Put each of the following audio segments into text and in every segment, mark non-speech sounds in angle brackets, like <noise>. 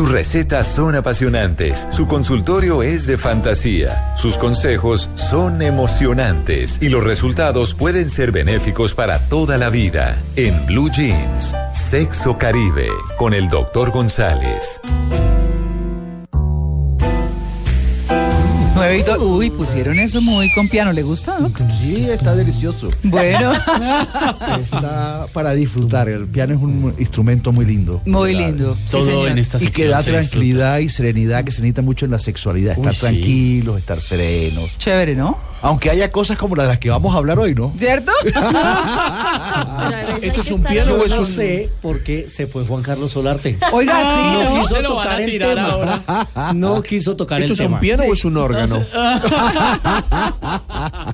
Sus recetas son apasionantes, su consultorio es de fantasía, sus consejos son emocionantes y los resultados pueden ser benéficos para toda la vida. En Blue Jeans, Sexo Caribe, con el doctor González. Y Uy, pusieron eso muy con piano. ¿Le gusta, Doc? Sí, está delicioso. Bueno, <laughs> Está para disfrutar. El piano es un instrumento muy lindo. muy lindo. Sí, Todo señor. en esta Y que da se disfruta. tranquilidad y serenidad que se necesita mucho en la sexualidad. Uy, Estar sí. tranquilos, estar serenos. Chévere, ¿no? Aunque haya cosas como las de las que vamos a hablar hoy, ¿no? ¿Cierto? <laughs> ¿Esto es un piano o es No un.? sé por qué se fue Juan Carlos Solarte. Oiga, sí, No ¿no? quiso Se lo van a tocar el tirar tema. No quiso tocar ¿Esto el es tema. un piano o es un órgano?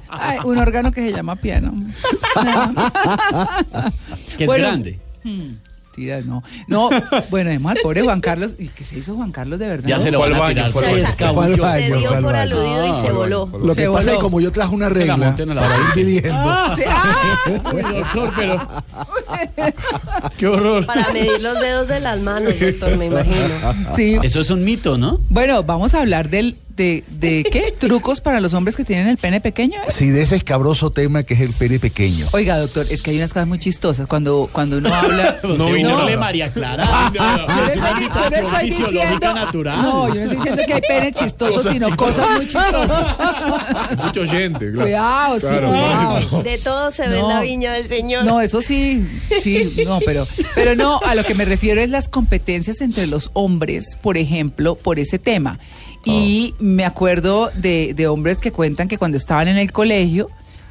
Ay, un órgano que se llama piano. Que es Bueno. grande. Mentiras, no. No, <laughs> bueno, además al pobre Juan Carlos. ¿Y qué se hizo Juan Carlos de verdad? Ya se lo Fue al van a baño, tirar. Se Se dio por aludido y se voló. Lo Se que pasa es que como yo traje una Se la regla a la ¡ah! Uy, doctor, pero. <laughs> Qué horror. Para medir los dedos de las manos, doctor, me imagino. Sí. Eso es un mito, ¿no? Bueno, vamos a hablar del, de, de qué trucos para los hombres que tienen el pene pequeño. ¿eh? Sí, de ese escabroso tema que es el pene pequeño. Oiga, doctor, es que hay unas cosas muy chistosas cuando, cuando uno habla. <laughs> No. María Clara. <laughs> No, no, Yo no estoy, yo no estoy diciendo, natural. no, yo no estoy diciendo que hay pene chistosos, sino cosas muy chistosas. <laughs> Mucho gente, claro. Cuidado, sí, Claro, cuidado. De todo se ve en la viña del señor. No, eso sí, sí, no, pero, pero no, a lo que me refiero es las competencias entre los hombres, por ejemplo, por ese tema. Y me acuerdo de, de hombres que cuentan que cuando estaban en el colegio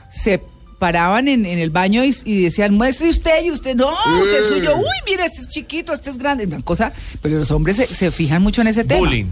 se paraban en, en el baño y, y decían, muestre usted y usted, no, usted es suyo, uy, mire, este es chiquito, este es grande, una cosa, pero los hombres se, se fijan mucho en ese tema. Bullying.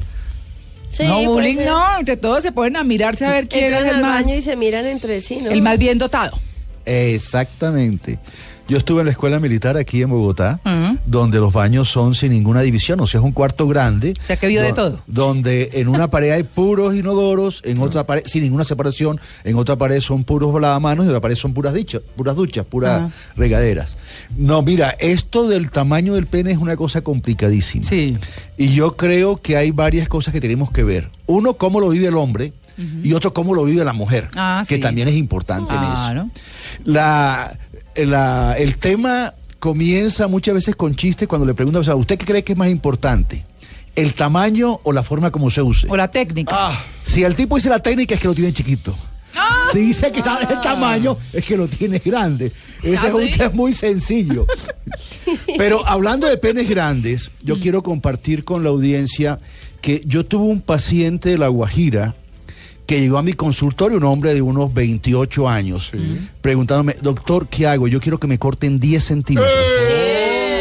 Sí, no, bullying ser. no, entre todos se ponen a mirarse a ver quién Entran es el al más, baño y se miran entre sí, ¿no? el más bien dotado. Exactamente. Yo estuve en la escuela militar aquí en Bogotá, donde los baños son sin ninguna división, o sea, es un cuarto grande. O sea, que vio de do- todo. Donde en una pared hay puros inodoros, en otra pared, sin ninguna separación, en otra pared son puros lavamanos y en otra pared son puras dichas, puras duchas, puras regaderas. No, mira, esto del tamaño del pene es una cosa complicadísima. Sí. Y yo creo que hay varias cosas que tenemos que ver. Uno, cómo lo vive el hombre. Y otro, cómo lo vive la mujer, Ah, que sí. también es importante en eso. La, la- el tema comienza muchas veces con chistes cuando le preguntan, o sea, ¿usted qué cree que es más importante? ¿El tamaño o la forma como se use? O la técnica. Si el tipo dice la técnica es que lo tiene chiquito. Si dice que está el tamaño es que lo tiene grande. Ese es un tema muy sencillo. Pero hablando de penes grandes, yo quiero compartir con la audiencia que yo tuve un paciente de La Guajira que llegó a mi consultorio, un hombre de unos 28 años, preguntándome, doctor, ¿qué hago? Yo quiero que me corten 10 centímetros.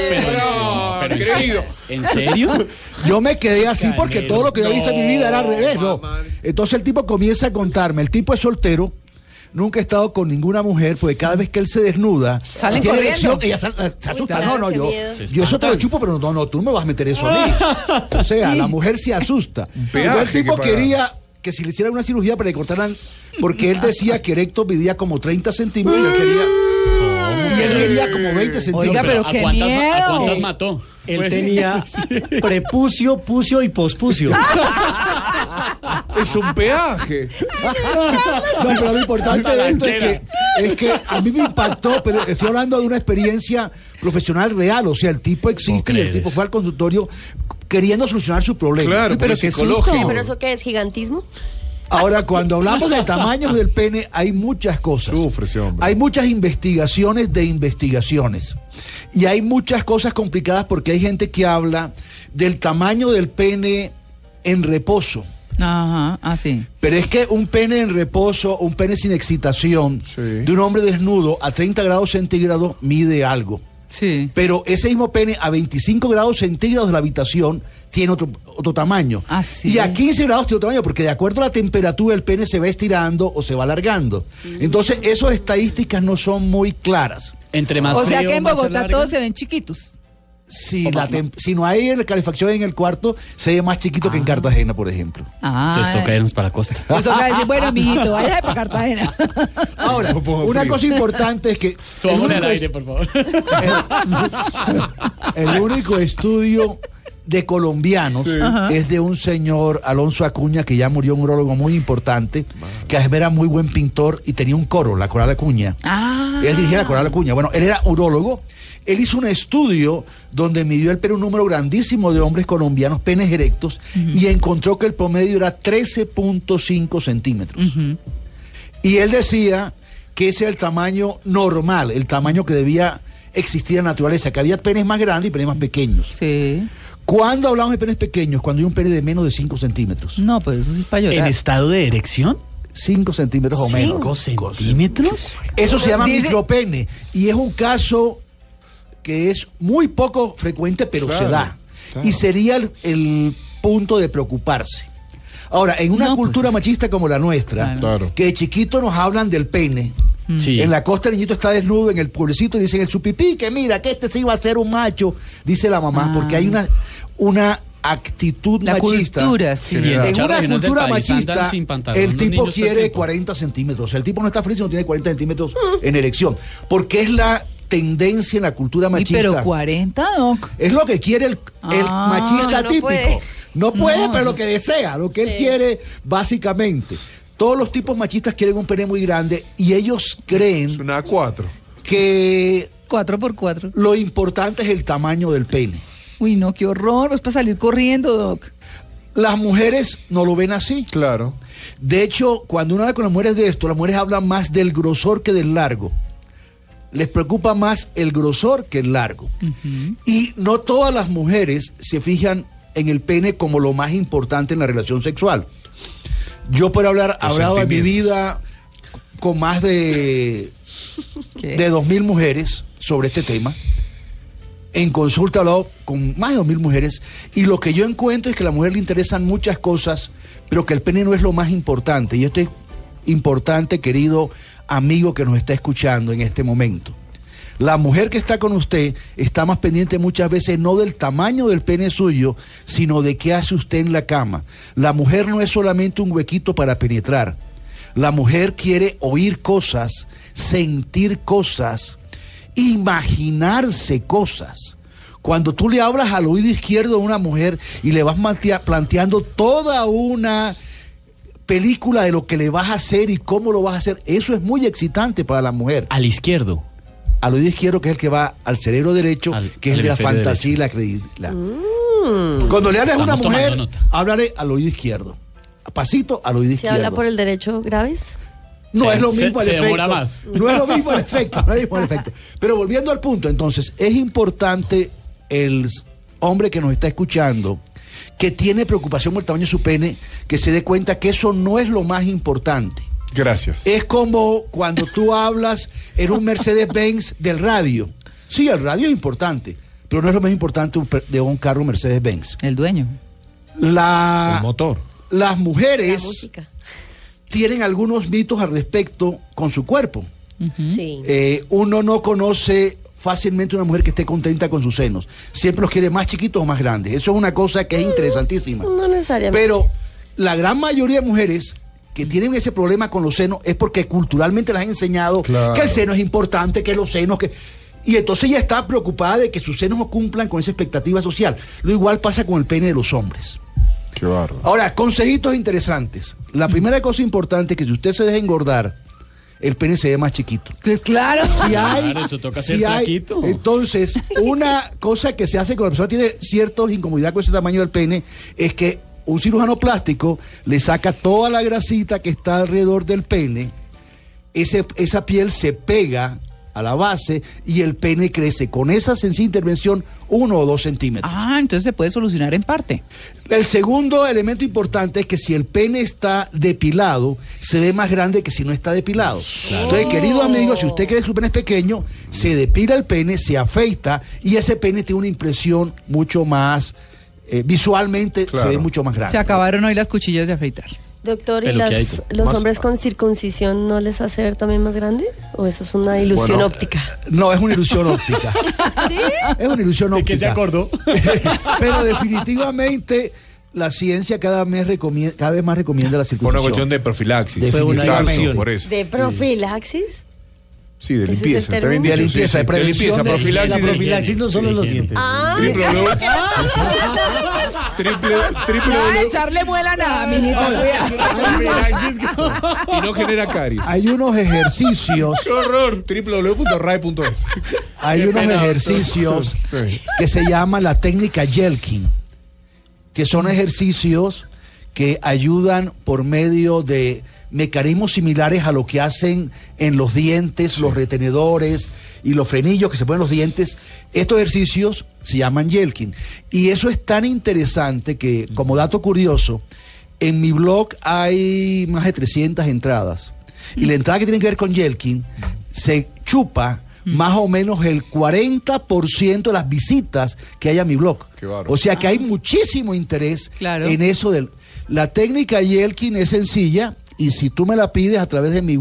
Pero, pero, ¿en serio? ¿En serio? <laughs> Yo me quedé así porque todo lo que yo he visto en mi vida era al revés, ¿no? Entonces el tipo comienza a contarme, el tipo es soltero, nunca ha estado con ninguna mujer, porque cada vez que él se desnuda, Salen tiene erección, ella se, se asusta, claro, no, no, yo, yo eso te lo chupo, pero no, no, tú no me vas a meter eso a mí. <laughs> O sea, la mujer se asusta. el tipo quería que si le hicieran una cirugía para que cortaran, porque él decía que Erecto medía como 30 centímetros y él quería, y él quería como 20 centímetros. Oiga, pero ¿a qué cuántas, miedo. ¿A cuántas mató? Él Pues- tenía <laughs> prepucio, pucio y pospucio. <laughs> Es un peaje. <laughs> No, pero lo importante de esto es que, es que a mí me impactó, pero estoy hablando de una experiencia profesional real. O sea, el tipo existe y el tipo fue al consultorio queriendo solucionar su problema. Claro, pero pero qué psicológico. susto. ¿Pero eso qué es? ¿Gigantismo? Ahora, cuando hablamos del tamaño del pene, hay muchas cosas. Sufre hombre. Hay muchas investigaciones de investigaciones. Y hay muchas cosas complicadas porque hay gente que habla del tamaño del pene en reposo. Ajá, así. Pero es que un pene en reposo, un pene sin excitación, Sí. de un hombre desnudo a 30 grados centígrados mide algo. Sí. Pero ese mismo pene a 25 grados centígrados de la habitación tiene otro, otro tamaño. Ah, sí. Y a 15 grados tiene otro tamaño, porque de acuerdo a la temperatura el pene se va estirando o se va alargando. Entonces, esas estadísticas no son muy claras. Entre más O sea frío, que en Bogotá todos se ven chiquitos. Si, la tem- si no hay calefacción en el cuarto, se ve más chiquito que en Cartagena, por ejemplo. Ah. Entonces toca irnos para la costa. Pues toca decir, <laughs> bueno, mijito, vaya para Cartagena. <laughs> Ahora, una cosa importante es que... <laughs> el Subámosle al único aire, por favor. El único estudio de colombianos es de un señor Alonso Acuña que ya murió, un urólogo muy importante, que además era muy buen pintor y tenía un coro, la Coral Acuña. Ah. Él dirigía la Coral Acuña. Bueno, él era urólogo. Él hizo un estudio donde midió el pene un número grandísimo de hombres colombianos, penes erectos, y encontró que el promedio era 13.5 centímetros. Y él decía que ese era el tamaño normal, el tamaño que debía existir en la naturaleza, que había penes más grandes y penes más pequeños. Sí. ¿Cuándo hablamos de penes pequeños? Cuando hay un pene de menos de 5 centímetros. No, pues eso sí es para ¿En llorar. estado de erección? 5 centímetros o menos. ¿Cinco centímetros? Eso se llama Dice- micropene y es un caso que es muy poco frecuente, pero Claro, se da. claro. Y sería el, el punto de preocuparse. Ahora, en una No, pues cultura machista como la nuestra, Claro. Que de chiquito nos hablan del pene, Sí. en la costa el niñito está desnudo, en el pueblecito dicen el su pipí, que mira, que este se iba a ser un macho, dice la mamá, Ah. porque hay una, una actitud La machista. cultura, sí. En una cultura machista, sin pantalón el tipo quiere tiempo. 40 centímetros. O sea, el tipo no está feliz si no tiene 40 centímetros en erección. Porque es la tendencia en la cultura machista. pero 40, Doc. Es lo que quiere el, el Ah. machista No, no típico. puede. No puede, No, pero lo que desea, lo que él quiere básicamente. Todos los tipos machistas quieren un pene muy grande y ellos Es creen una A4. que 4 por 4 lo importante es el tamaño del pene. Uy, no, qué horror. Es para salir corriendo, Doc. Las mujeres no lo ven así. Claro. De hecho, cuando uno habla con las mujeres de esto, las mujeres hablan más del grosor que del largo. Les preocupa más el grosor que el largo. Y no todas las mujeres se fijan en el pene como lo más importante en la relación sexual. Yo por hablar, hablado de mi vida con más de, <laughs> ¿Qué? de dos mil mujeres sobre este tema. En consulta he con más de dos mil mujeres y lo que yo encuentro es que a la mujer le interesan muchas cosas, pero que el pene no es lo más importante. Y esto es importante, querido amigo que nos está escuchando en este momento. La mujer que está con usted está más pendiente muchas veces no del tamaño del pene suyo, sino de qué hace usted en la cama. La mujer no es solamente un huequito para penetrar. La mujer quiere oír cosas, sentir cosas, imaginarse cosas. Cuando tú le hablas al oído izquierdo a una mujer y le vas planteando toda una película de lo que le vas a hacer y cómo lo vas a hacer, eso es muy excitante para la mujer. Al izquierdo. Al oído izquierdo, que es el que va al cerebro derecho, Al- que es el de la fantasía y la credibilidad. Cuando le hables a una mujer, háblale al oído izquierdo. A pasito al oído ¿Se izquierdo. habla por el derecho graves? No Se- es lo se- mismo el se efecto. demora más. No es lo mismo el efecto. No es lo mismo el efecto. Pero volviendo al punto, entonces, es importante el hombre que nos está escuchando, que tiene preocupación por el tamaño de su pene, que se dé cuenta que eso no es lo más importante. Gracias. Es como cuando tú hablas en un Mercedes-Benz del radio. Sí, el radio es importante, pero no es lo más importante de un carro Mercedes-Benz. El dueño. La, El motor. las La mujeres música. Tienen algunos mitos al respecto con su cuerpo. Sí. Eh, uno no conoce fácilmente una mujer que esté contenta con sus senos. Siempre los quiere más chiquitos o más grandes. Eso es una cosa que es interesantísima. no necesariamente. Pero la gran mayoría de mujeres que tienen ese problema con los senos es porque culturalmente les han enseñado Claro. que el seno es importante, que los senos, que... Y entonces ella está preocupada de que sus senos no cumplan con esa expectativa social. Lo igual pasa con el pene de los hombres. Qué. Ahora, consejitos interesantes. La primera cosa importante es que si usted se deja engordar, el pene se ve más chiquito. Pues claro. Si hay, Claro, eso toca si ser hay- flaquito. entonces, una cosa que se hace cuando la persona tiene cierta incomodidad con ese tamaño del pene es que un cirujano plástico le saca toda la grasita que está alrededor del pene, ese, esa piel se pega a la base y el pene crece con esa sencilla intervención uno o dos centímetros. Ah, entonces se puede solucionar en parte. El segundo elemento importante es que si el pene está depilado, se ve más grande que si no está depilado. Entonces, querido amigo, si usted cree que su pene es pequeño, se depila el pene, se afeita y ese pene tiene una impresión mucho más, eh, visualmente Claro. se ve mucho más grande. Se acabaron hoy las cuchillas de afeitar. Doctor, ¿y las- los Más- hombres con circuncisión no les hace ver también más grande? ¿O eso es una ilusión Bueno, óptica? No, es una ilusión óptica. <laughs> ¿Sí? Es una ilusión ¿De óptica. qué se acordó? <laughs> Pero definitivamente la ciencia cada, mes recomienda, cada vez más recomienda la Por circuncisión. una cuestión de profilaxis. Fue una Exacto, ilusión. por eso. ¿De profilaxis? Sí, de ¿Ese es el limpieza. Está bien término? dicho, De limpieza, sí, sí, de prevención de- La profilaxis. de- profilaxis no solo los dientes. Ah, Triple triple, No, echarle muela nada, mijito, cuidado. y no genera caries. Hay unos ejercicios, ¡Qué horror! www.rai.es hay unos ejercicios que se llama la técnica Yelkin, que son ejercicios que ayudan por medio de mecanismos similares a lo que hacen en los dientes, los retenedores y los frenillos que se ponen en los dientes. Estos ejercicios se llaman Yelkin. Y eso es tan interesante que, como dato curioso, en mi blog hay más de 300 entradas. Y la entrada que tiene que ver con Yelkin se chupa más o menos el 40% de las visitas que hay a mi blog. O sea que hay muchísimo interés Claro. en eso del... La técnica Yelkin es sencilla y si tú me la pides a través de mi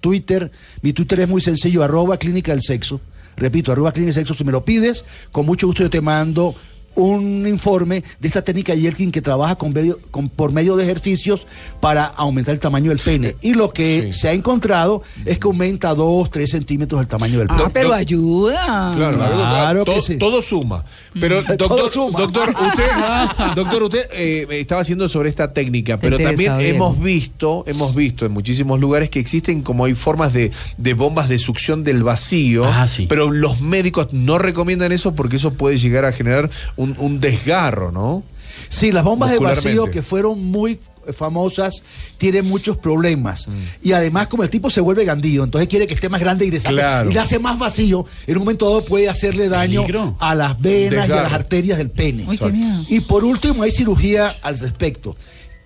Twitter, mi Twitter es muy sencillo, arroba clínica del sexo. Repito, arroba clínica del sexo, si me lo pides, con mucho gusto yo te mando un informe de esta técnica Yelkin que trabaja con medio- con- por medio de ejercicios para aumentar el tamaño del pene. Y lo que Sí. se ha encontrado es que aumenta 2, 3 centímetros el tamaño del pene. Ah, pero ayuda. Claro, Claro todo, que sí. todo suma. Pero <laughs> doctor, Todo suma. doctor, <laughs> usted, doctor, usted eh, estaba haciendo sobre esta técnica, pero también bien. hemos visto, hemos visto en muchísimos lugares que existen como hay formas de, de bombas de succión del vacío, Ah, sí. pero los médicos no recomiendan eso porque eso puede llegar a generar un, un desgarro, ¿no? Sí, las bombas de vacío que fueron muy famosas tienen muchos problemas. Mm. Y además, como el tipo se vuelve gandío, entonces quiere que esté más grande y, deshace- Claro. y le hace más vacío, en un momento dado puede hacerle daño Peligro. a las venas y a las arterias del pene. Uy, qué miedo. Y por último, hay cirugía al respecto.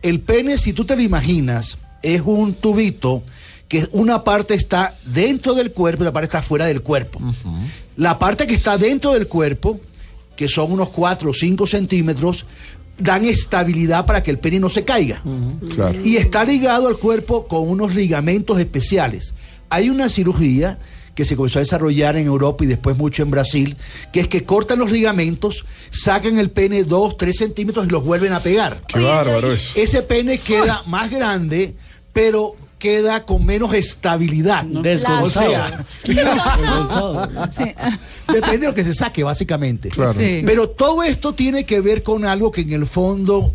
El pene, si tú te lo imaginas, es un tubito que una parte está dentro del cuerpo y la parte está fuera del cuerpo. La parte que está dentro del cuerpo, que son unos 4 o 5 centímetros, dan estabilidad para que el pene no se caiga. Claro. Y está ligado al cuerpo con unos ligamentos especiales. Hay una cirugía que se comenzó a desarrollar en Europa y después mucho en Brasil, que es que cortan los ligamentos, sacan el pene 2, 3 centímetros y los vuelven a pegar. Qué bárbaro eso. Ese pene queda más grande, pero queda con menos estabilidad. Desgonzado. O sea, <laughs> Desgonzado. <laughs> depende de lo que se saque, básicamente. Claro. Sí. Pero todo esto tiene que ver con algo que en el fondo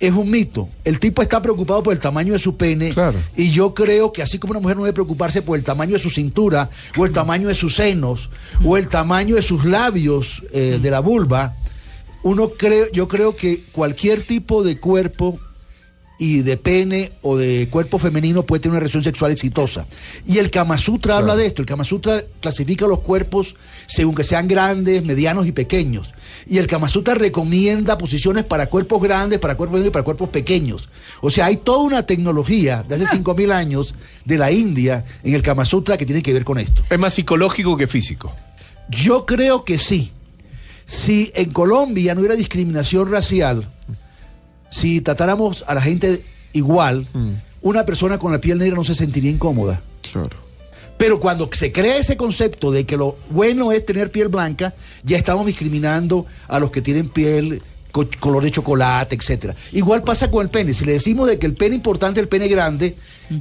es un mito. El tipo está preocupado por el tamaño de su pene Claro. y yo creo que así como una mujer no debe preocuparse por el tamaño de su cintura o el tamaño de sus senos o el tamaño de sus labios eh, de la vulva, uno cree, yo creo que cualquier tipo de cuerpo y de pene o de cuerpo femenino puede tener una relación sexual exitosa. Y el Kama Sutra habla de esto. El Kama Sutra clasifica los cuerpos según que sean grandes, medianos y pequeños. Y el Kama Sutra recomienda posiciones para cuerpos grandes, para cuerpos medianos y para cuerpos pequeños. O sea, hay toda una tecnología de hace 5.000 años de la India en el Kama Sutra que tiene que ver con esto. Es más psicológico que físico. Yo creo que sí. Si en Colombia no hubiera discriminación racial, si tratáramos a la gente igual, una persona con la piel negra no se sentiría incómoda. Claro. Pero cuando se crea ese concepto de que lo bueno es tener piel blanca, ya estamos discriminando a los que tienen piel color de chocolate, etcétera. Igual pasa con el pene. Si le decimos de que el pene importante es el pene grande,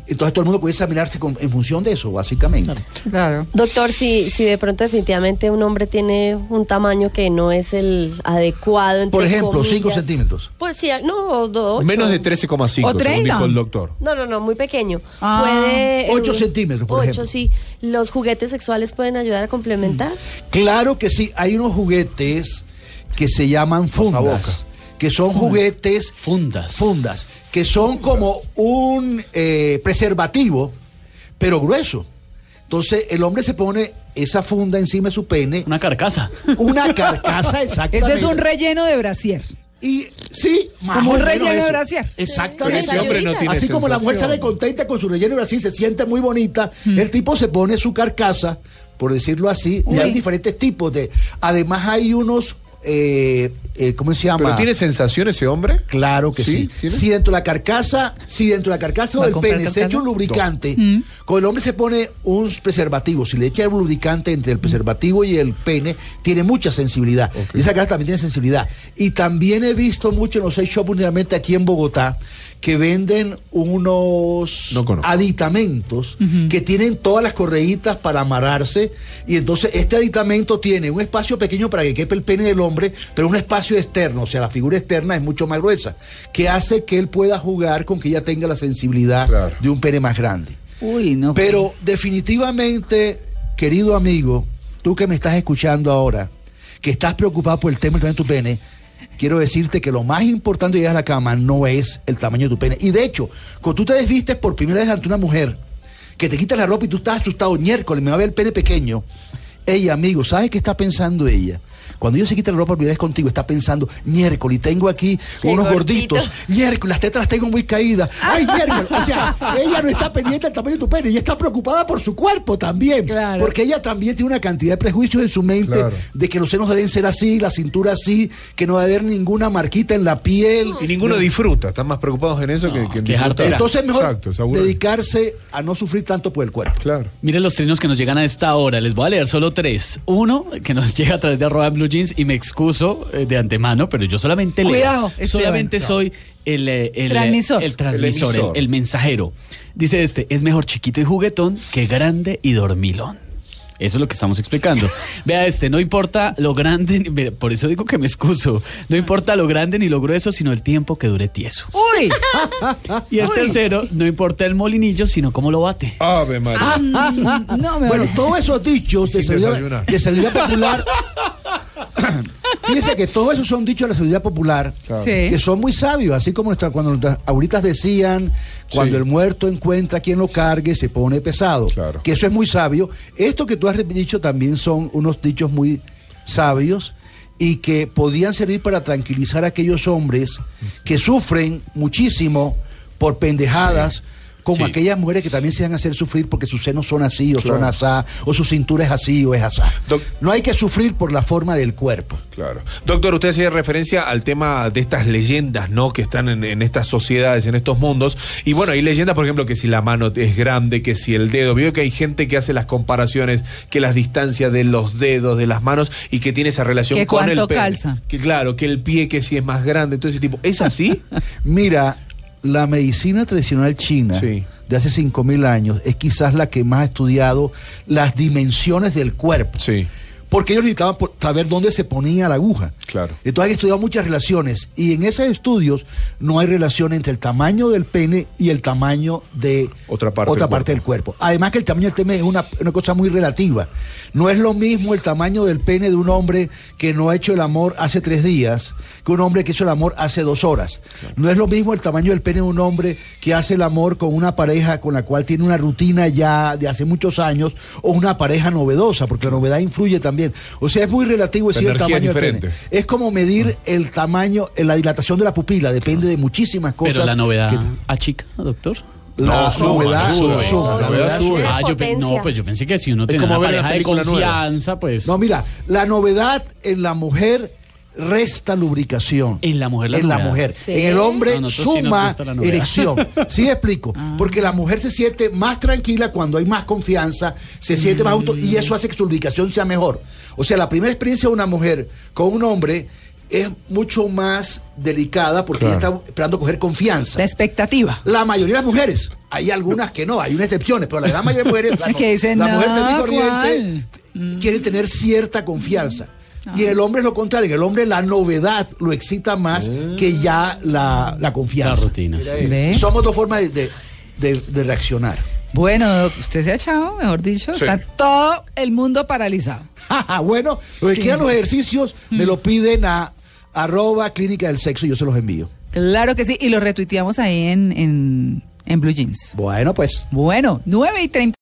entonces todo el mundo puede examinarse con- en función de eso, básicamente. Claro. Doctor, si, si de pronto definitivamente un hombre tiene un tamaño que no es el adecuado, entre Por ejemplo, 5 comillas, centímetros. Pues sí, no, do-. Menos de 13,5, O según 30. dijo el doctor. No, no, no, muy pequeño. Ah. Puede. Ocho eh, centímetros, por ocho, ejemplo. sí. ¿Los juguetes sexuales pueden ayudar a complementar? Claro que sí, hay unos juguetes que se llaman fundas, Pasaboca. que son juguetes Fundas. fundas, que son como un eh, preservativo, pero grueso. Entonces el hombre se pone esa funda encima de su pene, Una carcasa. una <laughs> carcasa exactamente. Eso es un relleno de brasier. Y sí, más Como un relleno de brasier. Exactamente. ese hombre no tiene Así como la mujer sale contenta con su relleno y así se siente muy bonita, el tipo se pone su carcasa, por decirlo así, y hay diferentes tipos de. Además, hay unos eh, eh, ¿cómo se llama? ¿Pero tiene sensación ese hombre? Claro que ¿Sí? sí. Si dentro de la carcasa, si dentro de la carcasa ¿Va a del pene se echa un lubricante, Mm. con el hombre se pone un preservativo. Si le echa un lubricante entre el preservativo y el pene, tiene mucha sensibilidad. Y esa carcasa también tiene sensibilidad. Y también he visto mucho en los sex shops últimamente aquí en Bogotá que venden unos No aditamentos que tienen todas las correitas para amarrarse y entonces este aditamento tiene un espacio pequeño para que quepa el pene del hombre, pero un espacio externo, o sea, la figura externa es mucho más gruesa, que hace que él pueda jugar con que ella tenga la sensibilidad Claro. de un pene más grande. Uy, no. Pero definitivamente, querido amigo, tú que me estás escuchando ahora, que estás preocupado por el tema del tu pene, quiero decirte que lo más importante de llegar a la cama no es el tamaño de tu pene. Y de hecho, cuando tú te desvistes por primera vez ante una mujer, que te quitas la ropa y tú estás asustado, miércoles, me va a ver el pene pequeño. Ella, amigo, ¿sabes qué está pensando ella? Cuando ella se quita la ropa por primera vez contigo, está pensando, miércoles, tengo aquí Qué unos gordito. gorditos, miércoles, las tetas las tengo muy caídas. Ay, miércoles. O sea, ella no está pendiente del tamaño de tu pene, ella está preocupada por su cuerpo también. Claro. Porque ella también tiene una cantidad de prejuicios en su mente Claro. de que los senos deben ser así, la cintura así, que no va a haber ninguna marquita en la piel. Y ninguno disfruta. Están más preocupados en eso No, que, que en disfrutar. Entonces es mejor Exacto, dedicarse a no sufrir tanto por el cuerpo. Claro. Miren los trinos que nos llegan a esta hora. Les voy a leer solo tres. Uno, que nos <laughs> llega a través de arroba blue jeans y me excuso eh, de antemano, pero yo solamente leo. Cuidado, Esteban. Solamente soy el, eh, el, eh, Transmisor. el transmisor, El el, emisor. el mensajero. Dice este, es mejor chiquito y juguetón que grande y dormilón. Eso es lo que estamos explicando. <laughs> Vea este, no importa lo grande, por eso digo que me excuso. No importa lo grande ni lo grueso, sino el tiempo que dure tieso. Uy, <laughs> Y el tercero, no importa el molinillo, sino cómo lo bate. Ave María. mm, no me Bueno, todos esos dichos de sabiduría, de sabiduría popular. <laughs> <coughs> Fíjense que todos esos son dichos de la sabiduría popular. Claro. Sí. que son muy sabios, así como nuestra, cuando nuestras abuelitas decían, cuando Sí. el muerto encuentra quien lo cargue, se pone pesado. Claro. Que eso es muy sabio. Esto que tú has dicho también son unos dichos muy sabios y que podían servir para tranquilizar a aquellos hombres que sufren muchísimo por pendejadas. Como Sí. aquellas mujeres que también se van a hacer sufrir porque sus senos son así o son asá, o su cintura es así o es asá. Doc- No hay que sufrir por la forma del cuerpo. Claro. Doctor, usted hacía referencia al tema de estas leyendas, ¿no? Que están en, en estas sociedades, en estos mundos. Y bueno, hay leyendas, por ejemplo, que si la mano es grande, que si el dedo. Veo que hay gente que hace las comparaciones, que las distancias de los dedos, de las manos, y que tiene esa relación Que con el cuánto pene. calza. Que claro, que el pie, que si es más grande, todo ese tipo. ¿Es así? <laughs> Mira, la medicina tradicional china Sí. de hace 5.000 años es quizás la que más ha estudiado las dimensiones del cuerpo. sí. Porque ellos necesitaban saber dónde se ponía la aguja. Claro. Entonces han estudiado muchas relaciones y en esos estudios no hay relación entre el tamaño del pene y el tamaño de Otra parte del parte del cuerpo. Además que el tamaño del pene es una, una cosa muy relativa. No es lo mismo el tamaño del pene de un hombre que no ha hecho el amor hace tres días que un hombre que hizo el amor hace dos horas. No es lo mismo el tamaño del pene de un hombre que hace el amor con una pareja con la cual tiene una rutina ya de hace muchos años o una pareja novedosa, porque la novedad influye también. O sea, es muy relativo La decir el tamaño del diferente. pene. Es como medir el tamaño, eh, la dilatación de la pupila, depende de muchísimas cosas. Pero la novedad que- achica, doctor. la No, suma, novedad no sube. suma, La novedad sube. Ah, yo no, pues yo pensé que si uno tiene una pareja de nueva. confianza, pues No, mira, la novedad en la mujer resta lubricación. En la mujer la En la novedad. mujer. Sí. En el hombre sí suma erección. <laughs> ¿Sí me explico? Porque la mujer se siente más tranquila cuando hay más confianza, se siente más auto y eso hace que su lubricación sea mejor. O sea, la primera experiencia de una mujer con un hombre es mucho más delicada porque ella está esperando coger confianza. la expectativa. La mayoría de las mujeres, hay algunas que no, hay unas excepciones, pero la gran mayoría de <laughs> mujeres, la, Que dicen, la mujer "No, común y corriente, ¿cuál?" quiere tener cierta confianza. Y en el hombre es lo contrario, en el hombre la novedad lo excita más que ya la, la las confianza. rutinas. ¿Ve? Somos dos formas de, de- de- de reaccionar. Bueno, usted se ha echado, mejor dicho, Sí. está todo el mundo paralizado. <laughs> bueno, los que Sí. quieran los ejercicios me lo piden a arroba clínica del sexo y yo se los envío. Claro que sí, y lo retuiteamos ahí en, en, en Blue Jeans. Bueno, pues. Bueno, 9 y 30.